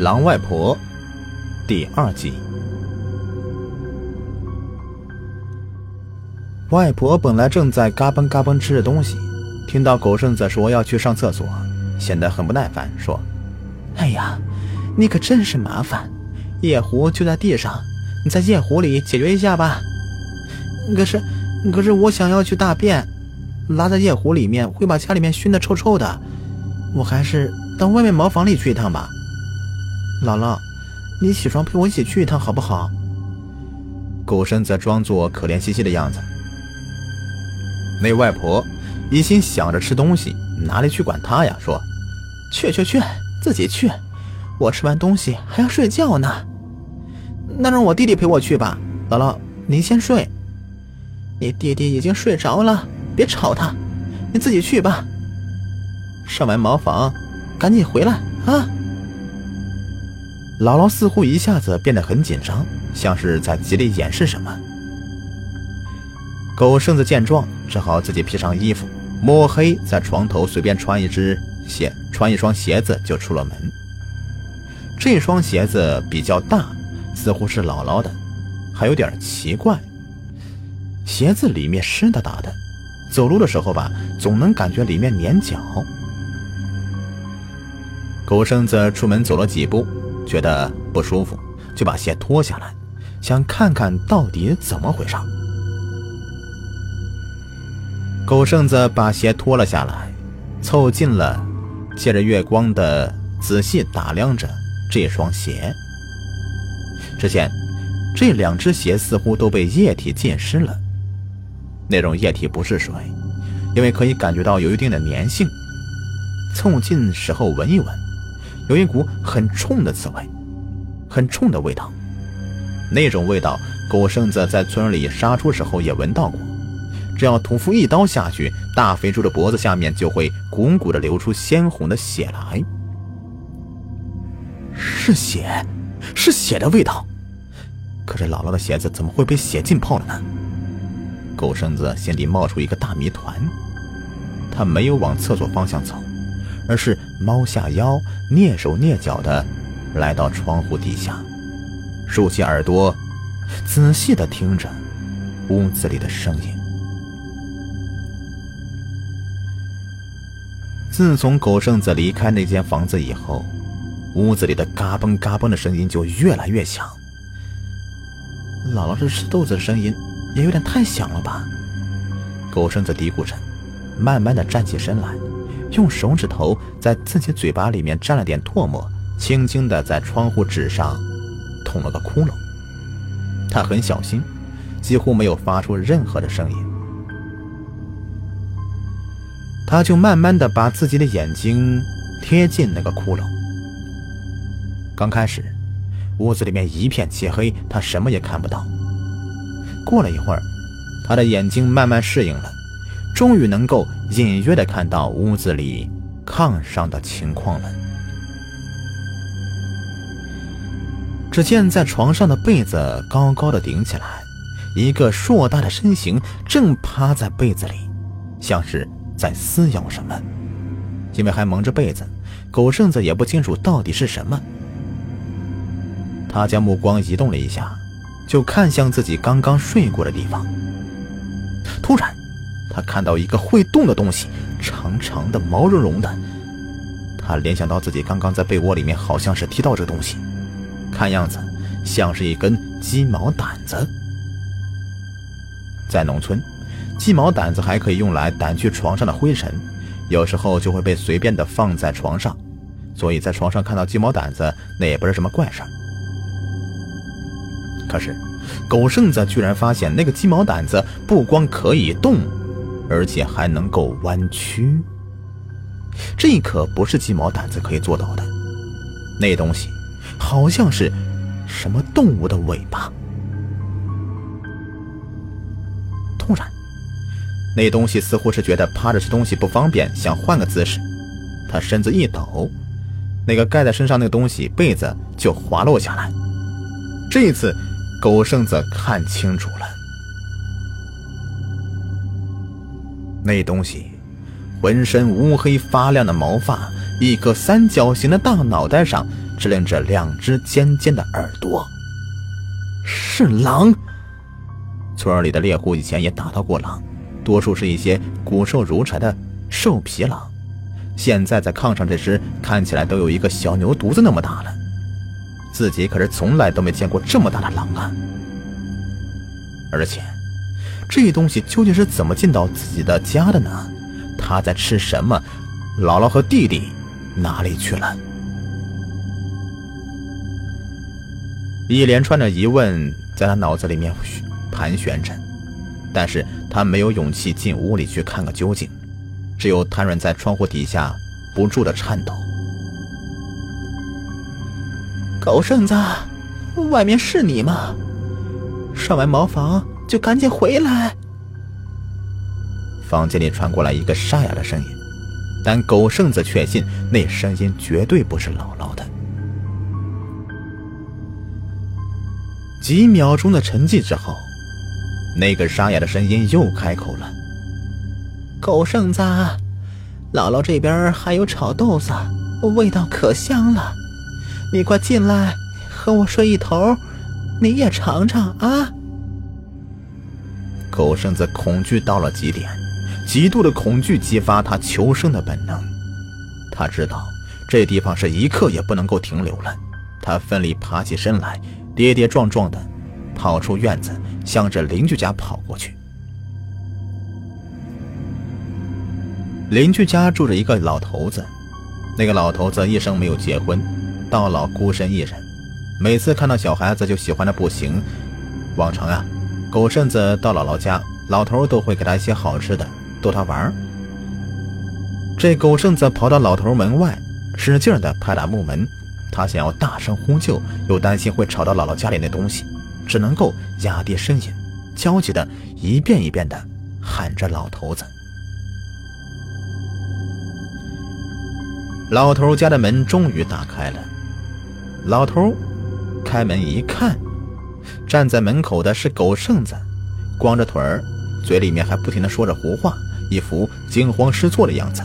狼外婆第二集。外婆本来正在嘎嘣嘎嘣吃着东西，听到狗剩子说要去上厕所，显得很不耐烦，说：“哎呀，你可真是麻烦！夜壶就在地上，你在夜壶里解决一下吧。可是，可是我想要去大便，拉在夜壶里面会把家里面熏得臭臭的，我还是到外面茅房里去一趟吧。”姥姥，你起床陪我一起去一趟好不好？狗剩子装作可怜兮兮的样子。那外婆一心想着吃东西，哪里去管他呀？说：“去去去，自己去。我吃完东西还要睡觉呢。那让我弟弟陪我去吧。姥姥，您先睡。你弟弟已经睡着了，别吵他。你自己去吧。上完茅房，赶紧回来啊！”姥姥似乎一下子变得很紧张，像是在极力掩饰什么。狗剩子见状，只好自己披上衣服，摸黑在床头随便穿一只鞋，穿一双鞋子就出了门。这双鞋子比较大，似乎是姥姥的，还有点奇怪。鞋子里面湿哒哒的，走路的时候吧，总能感觉里面粘脚。狗剩子出门走了几步。觉得不舒服，就把鞋脱下来，想看看到底怎么回事。狗剩子把鞋脱了下来，凑近了，借着月光的仔细打量着这双鞋。只见这两只鞋似乎都被液体浸湿了，那种液体不是水，因为可以感觉到有一定的粘性。凑近时候闻一闻。有一股很冲的刺味，很冲的味道。那种味道，狗剩子在村里杀猪时候也闻到过。只要屠夫一刀下去，大肥猪的脖子下面就会汩汩的流出鲜红的血来。是血，是血的味道。可是姥姥的鞋子怎么会被血浸泡了呢？狗剩子心里冒出一个大谜团。他没有往厕所方向走。而是猫下腰，蹑手蹑脚的来到窗户底下，竖起耳朵，仔细的听着屋子里的声音。自从狗剩子离开那间房子以后，屋子里的嘎嘣嘎嘣的声音就越来越响。姥姥这吃豆子的声音也有点太响了吧？狗剩子嘀咕着，慢慢的站起身来。用手指头在自己嘴巴里面沾了点唾沫，轻轻地在窗户纸上捅了个窟窿。他很小心，几乎没有发出任何的声音。他就慢慢地把自己的眼睛贴近那个窟窿。刚开始，屋子里面一片漆黑，他什么也看不到。过了一会儿，他的眼睛慢慢适应了。终于能够隐约的看到屋子里炕上的情况了。只见在床上的被子高高的顶起来，一个硕大的身形正趴在被子里，像是在撕咬什么。因为还蒙着被子，狗剩子也不清楚到底是什么。他将目光移动了一下，就看向自己刚刚睡过的地方。突然。他看到一个会动的东西，长长的、毛茸茸的。他联想到自己刚刚在被窝里面好像是踢到这个东西，看样子像是一根鸡毛掸子。在农村，鸡毛掸子还可以用来掸去床上的灰尘，有时候就会被随便的放在床上，所以在床上看到鸡毛掸子那也不是什么怪事可是，狗剩子居然发现那个鸡毛掸子不光可以动。而且还能够弯曲，这可不是鸡毛掸子可以做到的。那东西好像是什么动物的尾巴。突然，那东西似乎是觉得趴着吃东西不方便，想换个姿势。他身子一抖，那个盖在身上那个东西被子就滑落下来。这一次，狗剩子看清楚了。那东西，浑身乌黑发亮的毛发，一颗三角形的大脑袋上支棱着两只尖尖的耳朵。是狼！村里的猎户以前也打到过狼，多数是一些骨瘦如柴的瘦皮狼。现在在炕上这只，看起来都有一个小牛犊子那么大了。自己可是从来都没见过这么大的狼啊！而且，这东西究竟是怎么进到自己的家的呢？他在吃什么？姥姥和弟弟哪里去了？一连串的疑问在他脑子里面盘旋着，但是他没有勇气进屋里去看个究竟，只有瘫软在窗户底下，不住的颤抖。狗剩子，外面是你吗？上完茅房就赶紧回来。房间里传过来一个沙哑的声音，但狗剩子确信那声音绝对不是姥姥的。几秒钟的沉寂之后，那个沙哑的声音又开口了：“狗剩子，姥姥这边还有炒豆子，味道可香了，你快进来和我睡一头，你也尝尝啊。”狗剩子恐惧到了极点，极度的恐惧激发他求生的本能。他知道这地方是一刻也不能够停留了，他奋力爬起身来。跌跌撞撞的跑出院子，向着邻居家跑过去。邻居家住着一个老头子，那个老头子一生没有结婚，到老孤身一人，每次看到小孩子就喜欢的不行。往常啊，狗剩子到姥姥家，老头都会给他一些好吃的，逗他玩。这狗剩子跑到老头门外，使劲的拍打木门。他想要大声呼救，又担心会吵到姥姥家里那东西，只能够压低声音，焦急的一遍一遍的喊着老头子。老头家的门终于打开了，老头开门一看，站在门口的是狗剩子，光着腿儿，嘴里面还不停的说着胡话，一副惊慌失措的样子，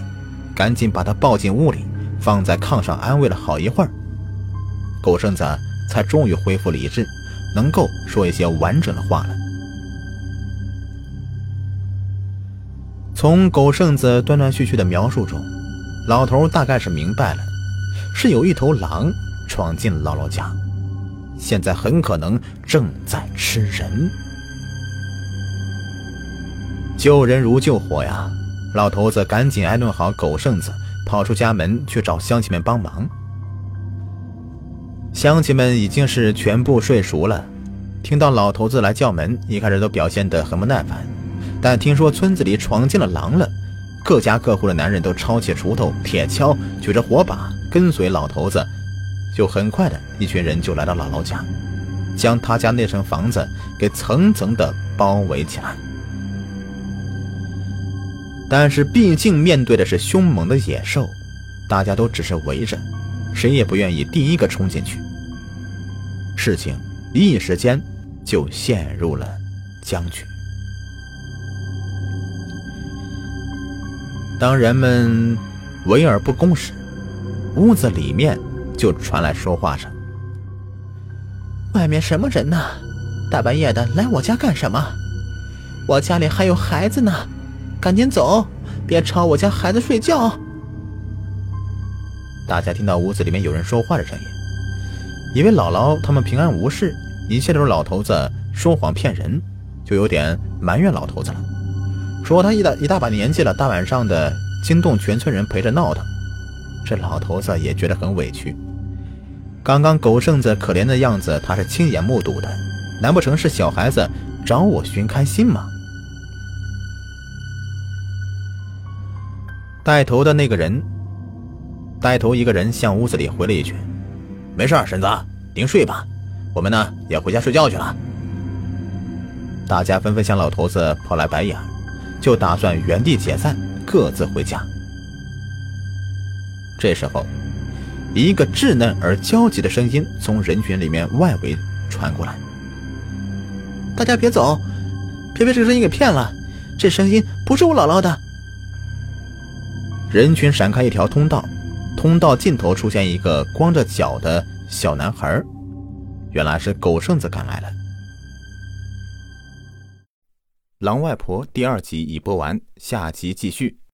赶紧把他抱进屋里，放在炕上安慰了好一会儿。狗剩子才终于恢复理智，能够说一些完整的话了。从狗剩子断断续续的描述中，老头大概是明白了，是有一头狼闯进姥姥家，现在很可能正在吃人。救人如救火呀！老头子赶紧安顿好狗剩子，跑出家门去找乡亲们帮忙。乡亲们已经是全部睡熟了，听到老头子来叫门，一开始都表现得很不耐烦。但听说村子里闯进了狼了，各家各户的男人都抄起锄头、铁锹，举着火把，跟随老头子。就很快的一群人就来到姥姥家，将他家那层房子给层层的包围起来。但是毕竟面对的是凶猛的野兽，大家都只是围着，谁也不愿意第一个冲进去。事情一时间就陷入了僵局。当人们围而不攻时，屋子里面就传来说话声：“外面什么人呢？大半夜的来我家干什么？我家里还有孩子呢，赶紧走，别吵我家孩子睡觉。”大家听到屋子里面有人说话的声音。以为姥姥他们平安无事，一切都是老头子说谎骗人，就有点埋怨老头子了，说他一大一大把年纪了，大晚上的惊动全村人陪着闹腾。这老头子也觉得很委屈。刚刚狗剩子可怜的样子，他是亲眼目睹的，难不成是小孩子找我寻开心吗？带头的那个人，带头一个人向屋子里回了一句。没事，婶子，您睡吧，我们呢也回家睡觉去了。大家纷纷向老头子抛来白眼，就打算原地解散，各自回家。这时候，一个稚嫩而焦急的声音从人群里面外围传过来：“大家别走，别被这个声音给骗了，这声音不是我姥姥的。”人群闪开一条通道，通道尽头出现一个光着脚的小男孩，原来是狗剩子赶来了。狼外婆第二集已播完，下集继续。